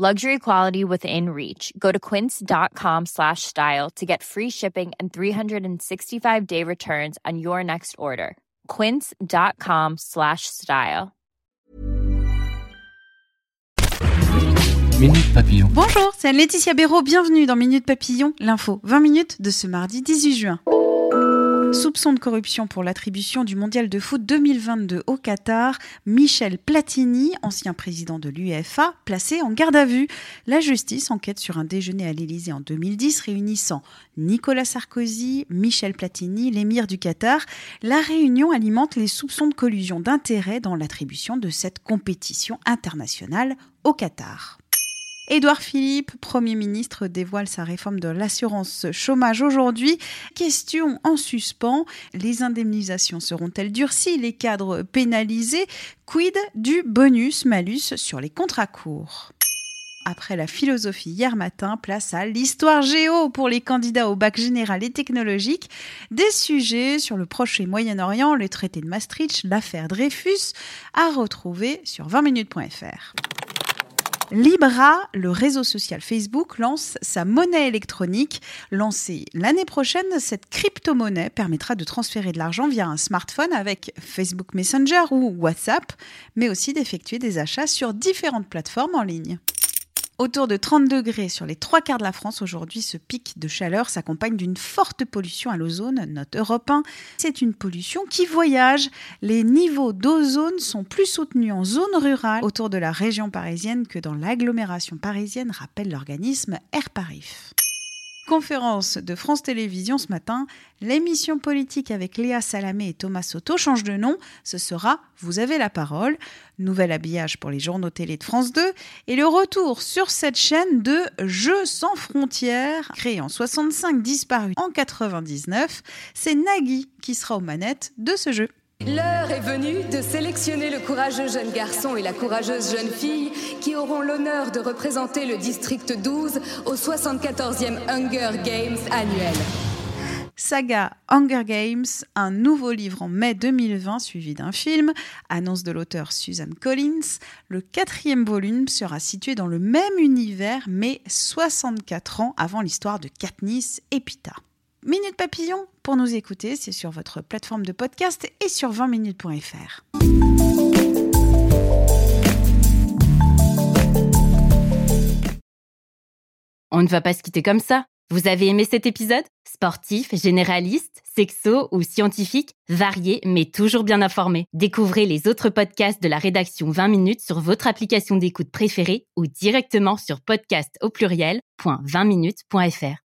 Luxury quality within reach. Go to quince.com slash style to get free shipping and 365-day returns on your next order. quince.com slash style. Minute Papillon. Bonjour, c'est Laetitia Béraud, bienvenue dans Minute Papillon, l'info 20 minutes de ce mardi 18 juin. Soupçon de corruption pour l'attribution du mondial de foot 2022 au Qatar, Michel Platini, ancien président de l'UEFA, placé en garde à vue. La justice enquête sur un déjeuner à l'Élysée en 2010 réunissant Nicolas Sarkozy, Michel Platini, l'émir du Qatar. La réunion alimente les soupçons de collusion d'intérêts dans l'attribution de cette compétition internationale au Qatar. Édouard Philippe, Premier ministre, dévoile sa réforme de l'assurance chômage aujourd'hui. Question en suspens, les indemnisations seront-elles durcies, les cadres pénalisés? Quid du bonus-malus sur les contrats courts? Après la philosophie hier matin, place à l'histoire géo pour les candidats au bac général et technologique. Des sujets sur le Proche et Moyen-Orient, le traité de Maastricht, l'affaire Dreyfus, à retrouver sur 20minutes.fr. Libra, le réseau social Facebook, lance sa monnaie électronique. Lancée l'année prochaine, cette crypto-monnaie permettra de transférer de l'argent via un smartphone avec Facebook Messenger ou WhatsApp, mais aussi d'effectuer des achats sur différentes plateformes en ligne. Autour de 30 degrés sur les trois quarts de la France aujourd'hui, ce pic de chaleur s'accompagne d'une forte pollution à l'ozone, note Europe 1. C'est une pollution qui voyage. Les niveaux d'ozone sont plus soutenus en zone rurale autour de la région parisienne que dans l'agglomération parisienne, rappelle l'organisme AirParif conférence de France Télévisions ce matin, l'émission politique avec Léa Salamé et Thomas Soto change de nom. Ce sera Vous avez la parole, nouvel habillage pour les journaux télé de France 2 et le retour sur cette chaîne de Jeux sans frontières, créé en 65, disparu en 99. C'est Nagui qui sera aux manettes de ce jeu. L'heure est venue de sélectionner le courageux jeune garçon et la courageuse jeune fille qui auront l'honneur de représenter le district 12 au 74e Hunger Games annuel. Saga Hunger Games, un nouveau livre en mai 2020 suivi d'un film, annonce de l'auteur Susan Collins. Le quatrième volume sera situé dans le même univers mais 64 ans avant l'histoire de Katniss et Pita. Minute Papillon, pour nous écouter, c'est sur votre plateforme de podcast et sur 20minutes.fr. On ne va pas se quitter comme ça. Vous avez aimé cet épisode? Sportif, généraliste, sexo ou scientifique, varié mais toujours bien informé. Découvrez les autres podcasts de la rédaction 20 minutes sur votre application d'écoute préférée ou directement sur podcast au pluriel.20minutes.fr